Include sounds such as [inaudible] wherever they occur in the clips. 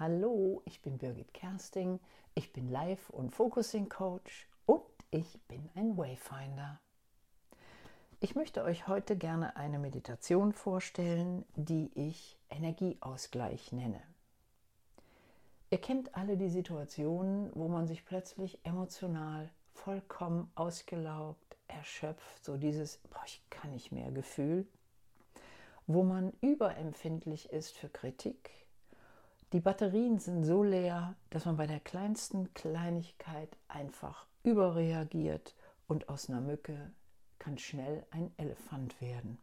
Hallo, ich bin Birgit Kersting, ich bin Life- und Focusing Coach und ich bin ein Wayfinder. Ich möchte euch heute gerne eine Meditation vorstellen, die ich Energieausgleich nenne. Ihr kennt alle die Situationen, wo man sich plötzlich emotional vollkommen ausgelaugt, erschöpft, so dieses boah, ich kann nicht mehr Gefühl, wo man überempfindlich ist für Kritik, die Batterien sind so leer, dass man bei der kleinsten Kleinigkeit einfach überreagiert und aus einer Mücke kann schnell ein Elefant werden.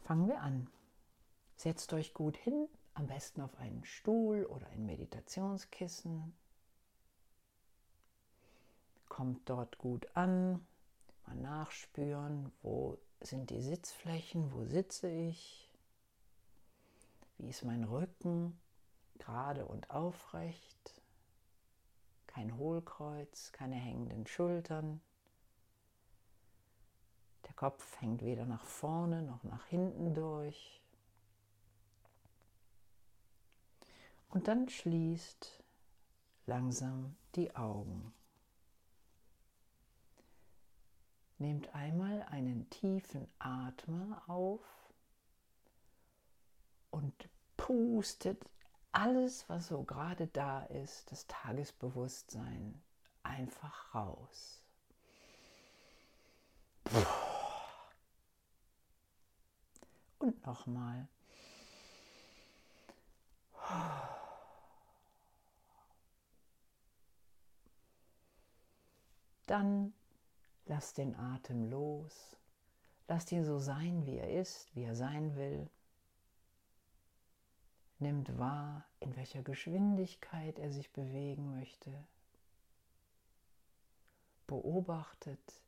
Fangen wir an. Setzt euch gut hin, am besten auf einen Stuhl oder ein Meditationskissen. Kommt dort gut an, mal nachspüren, wo sind die Sitzflächen, wo sitze ich. Wie ist mein Rücken? Gerade und aufrecht. Kein Hohlkreuz, keine hängenden Schultern. Der Kopf hängt weder nach vorne noch nach hinten durch. Und dann schließt langsam die Augen. Nehmt einmal einen tiefen Atmer auf und pustet alles, was so gerade da ist, das Tagesbewusstsein, einfach raus. Und nochmal. Dann lass den Atem los. Lasst ihn so sein, wie er ist, wie er sein will nimmt wahr, in welcher Geschwindigkeit er sich bewegen möchte, beobachtet,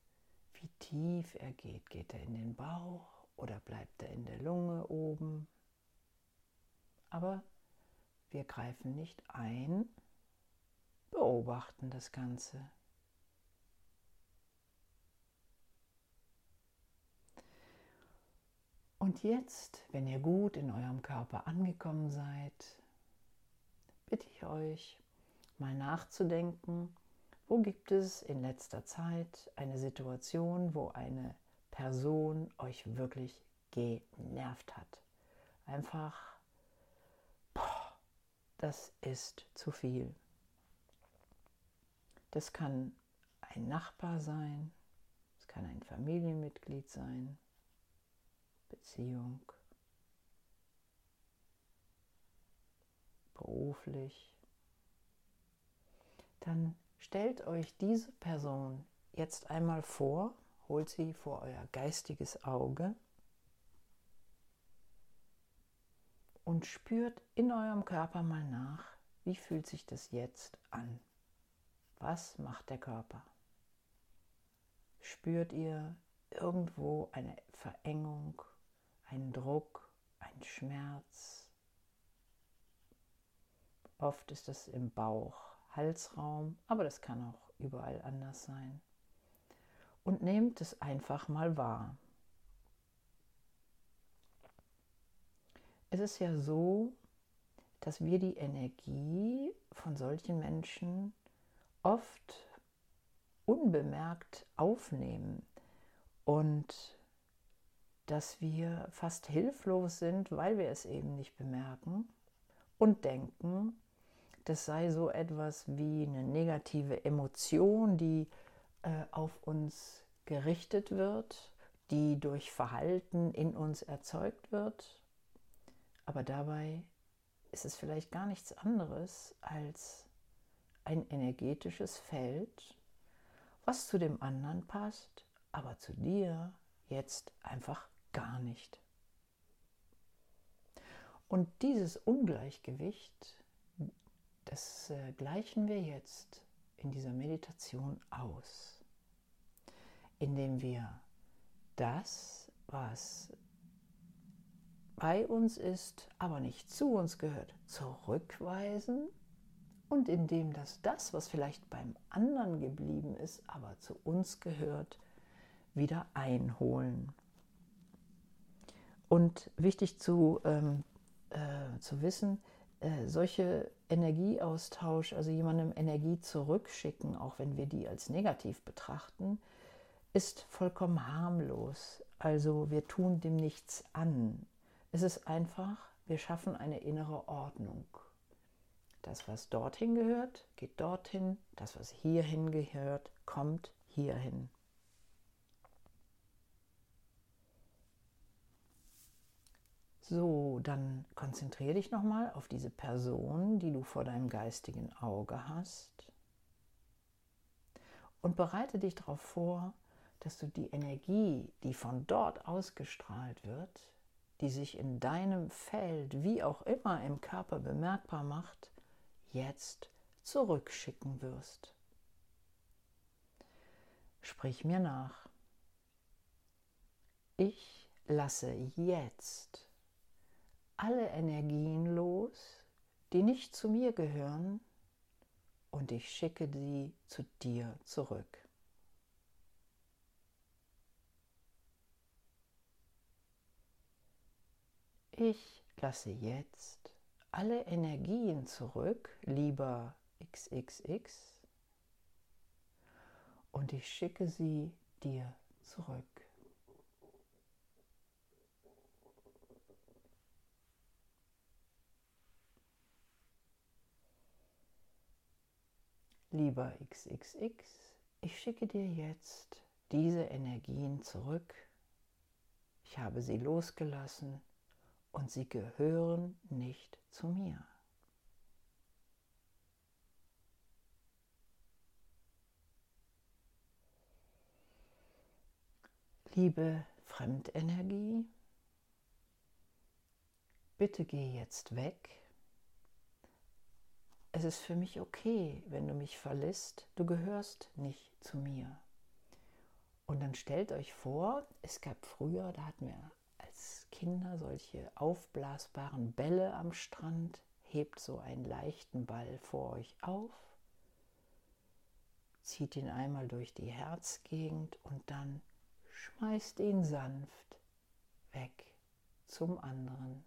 wie tief er geht. Geht er in den Bauch oder bleibt er in der Lunge oben? Aber wir greifen nicht ein, beobachten das Ganze. Und jetzt, wenn ihr gut in eurem Körper angekommen seid, bitte ich euch mal nachzudenken, wo gibt es in letzter Zeit eine Situation, wo eine Person euch wirklich genervt hat. Einfach, boah, das ist zu viel. Das kann ein Nachbar sein, es kann ein Familienmitglied sein, Beziehung, beruflich, dann stellt euch diese Person jetzt einmal vor, holt sie vor euer geistiges Auge und spürt in eurem Körper mal nach, wie fühlt sich das jetzt an? Was macht der Körper? Spürt ihr irgendwo eine Verengung ein Druck, ein Schmerz. Oft ist es im Bauch, Halsraum, aber das kann auch überall anders sein. Und nehmt es einfach mal wahr. Es ist ja so, dass wir die Energie von solchen Menschen oft unbemerkt aufnehmen und dass wir fast hilflos sind, weil wir es eben nicht bemerken und denken, das sei so etwas wie eine negative Emotion, die äh, auf uns gerichtet wird, die durch Verhalten in uns erzeugt wird. Aber dabei ist es vielleicht gar nichts anderes als ein energetisches Feld, was zu dem anderen passt, aber zu dir jetzt einfach gar nicht. Und dieses Ungleichgewicht, das äh, gleichen wir jetzt in dieser Meditation aus, indem wir das, was bei uns ist, aber nicht zu uns gehört, zurückweisen und indem das das, was vielleicht beim anderen geblieben ist, aber zu uns gehört, wieder einholen. Und wichtig zu ähm, zu wissen, äh, solche Energieaustausch, also jemandem Energie zurückschicken, auch wenn wir die als negativ betrachten, ist vollkommen harmlos. Also wir tun dem nichts an. Es ist einfach, wir schaffen eine innere Ordnung. Das, was dorthin gehört, geht dorthin. Das, was hierhin gehört, kommt hierhin. So, dann konzentriere dich nochmal auf diese Person, die du vor deinem geistigen Auge hast. Und bereite dich darauf vor, dass du die Energie, die von dort ausgestrahlt wird, die sich in deinem Feld, wie auch immer im Körper bemerkbar macht, jetzt zurückschicken wirst. Sprich mir nach. Ich lasse jetzt alle Energien los, die nicht zu mir gehören, und ich schicke sie zu dir zurück. Ich lasse jetzt alle Energien zurück, lieber XXX, und ich schicke sie dir zurück. Lieber XXX, ich schicke dir jetzt diese Energien zurück. Ich habe sie losgelassen und sie gehören nicht zu mir. Liebe Fremdenergie, bitte geh jetzt weg. Es ist für mich okay, wenn du mich verlässt, du gehörst nicht zu mir. Und dann stellt euch vor, es gab früher, da hatten wir als Kinder solche aufblasbaren Bälle am Strand, hebt so einen leichten Ball vor euch auf, zieht ihn einmal durch die Herzgegend und dann schmeißt ihn sanft weg zum anderen.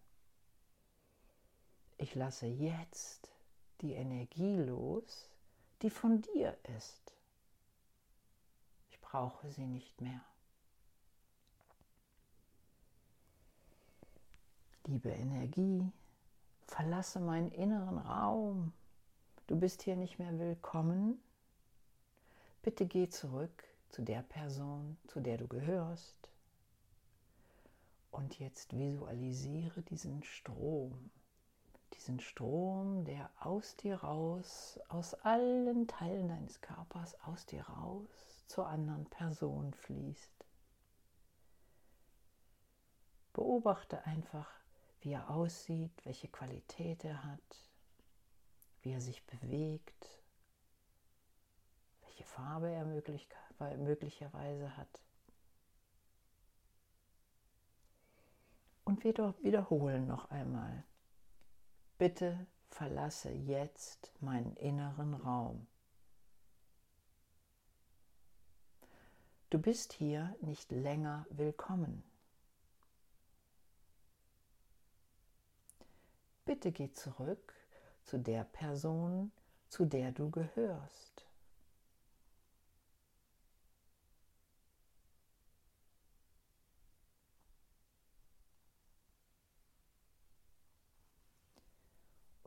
Ich lasse jetzt die Energie los, die von dir ist. Ich brauche sie nicht mehr. Liebe Energie, verlasse meinen inneren Raum. Du bist hier nicht mehr willkommen. Bitte geh zurück zu der Person, zu der du gehörst. Und jetzt visualisiere diesen Strom, diesen Strom, der aus dir raus, aus allen Teilen deines Körpers, aus dir raus zur anderen Person fließt. Beobachte einfach, wie er aussieht, welche Qualität er hat, wie er sich bewegt, welche Farbe er möglicherweise hat. Und wir wiederholen noch einmal. Bitte verlasse jetzt meinen inneren Raum. Du bist hier nicht länger willkommen. Bitte geh zurück zu der Person, zu der du gehörst.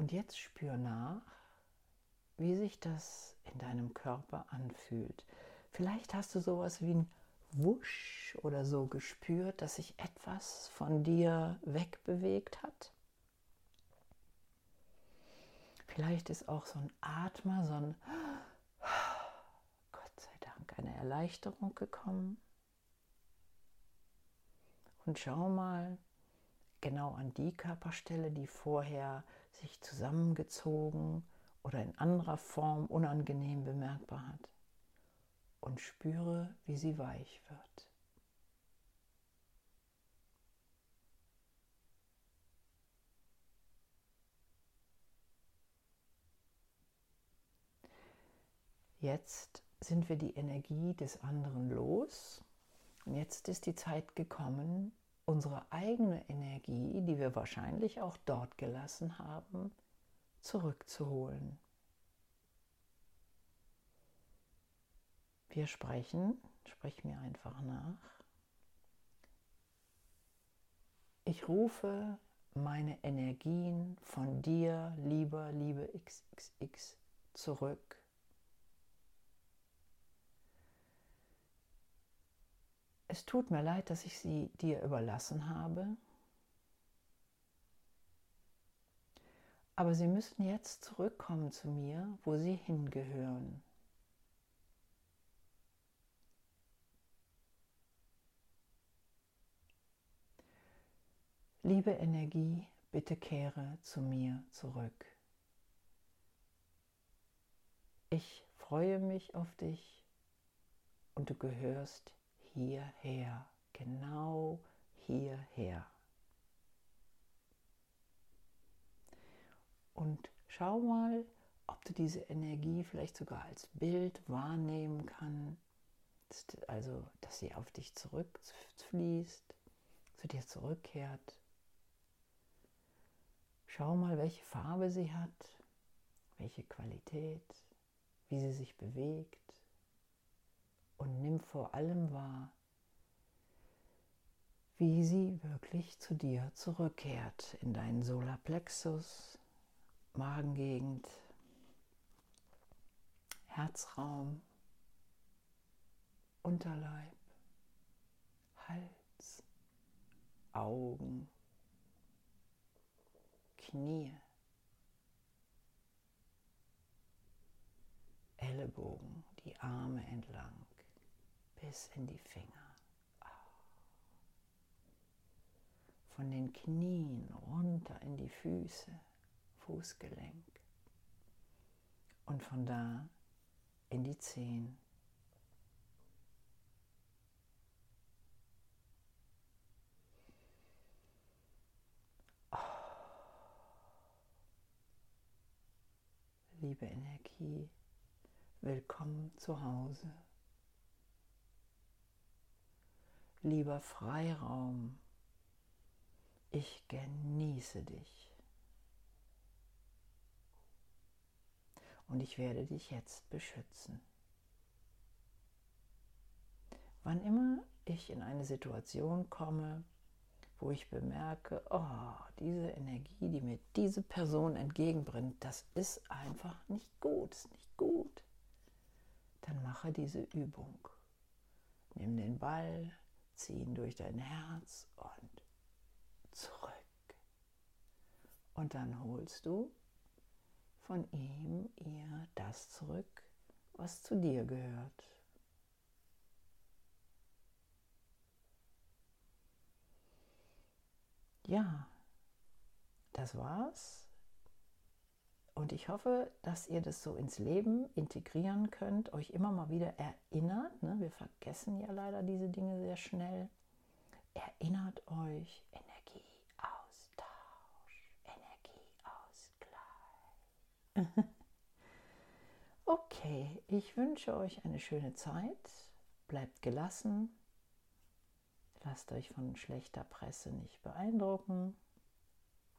Und jetzt spür nach, wie sich das in deinem Körper anfühlt. Vielleicht hast du sowas wie ein Wusch oder so gespürt, dass sich etwas von dir wegbewegt hat. Vielleicht ist auch so ein Atmer, so ein Gott sei Dank eine Erleichterung gekommen. Und schau mal genau an die Körperstelle, die vorher sich zusammengezogen oder in anderer Form unangenehm bemerkbar hat. Und spüre, wie sie weich wird. Jetzt sind wir die Energie des anderen los und jetzt ist die Zeit gekommen, unsere eigene Energie, die wir wahrscheinlich auch dort gelassen haben, zurückzuholen. Wir sprechen, sprich mir einfach nach. Ich rufe meine Energien von dir, lieber, liebe XXX, zurück. Es tut mir leid, dass ich sie dir überlassen habe, aber sie müssen jetzt zurückkommen zu mir, wo sie hingehören. Liebe Energie, bitte kehre zu mir zurück. Ich freue mich auf dich und du gehörst hierher, genau hierher. Und schau mal, ob du diese Energie vielleicht sogar als Bild wahrnehmen kannst, also dass sie auf dich zurückfließt, zu dir zurückkehrt. Schau mal, welche Farbe sie hat, welche Qualität, wie sie sich bewegt und nimm vor allem wahr, wie sie wirklich zu dir zurückkehrt in deinen Solarplexus, Magengegend, Herzraum, Unterleib, Hals, Augen, Knie, Ellenbogen, die Arme entlang bis in die Finger. Von den Knien runter in die Füße, Fußgelenk. Und von da in die Zehen. Liebe Energie, willkommen zu Hause. Lieber Freiraum, ich genieße dich. Und ich werde dich jetzt beschützen. Wann immer ich in eine Situation komme, wo ich bemerke, oh, diese Energie, die mir diese Person entgegenbringt, das ist einfach nicht gut, ist nicht gut, dann mache diese Übung. Nimm den Ball, ziehen durch dein Herz und zurück. Und dann holst du von ihm, ihr das zurück, was zu dir gehört. Ja, das war's. Und ich hoffe, dass ihr das so ins Leben integrieren könnt, euch immer mal wieder erinnert. Ne? Wir vergessen ja leider diese Dinge sehr schnell. Erinnert euch, Energieaustausch, Energieausgleich. [laughs] okay, ich wünsche euch eine schöne Zeit. Bleibt gelassen. Lasst euch von schlechter Presse nicht beeindrucken.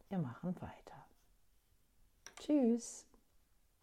Wir machen weiter. Tschüss.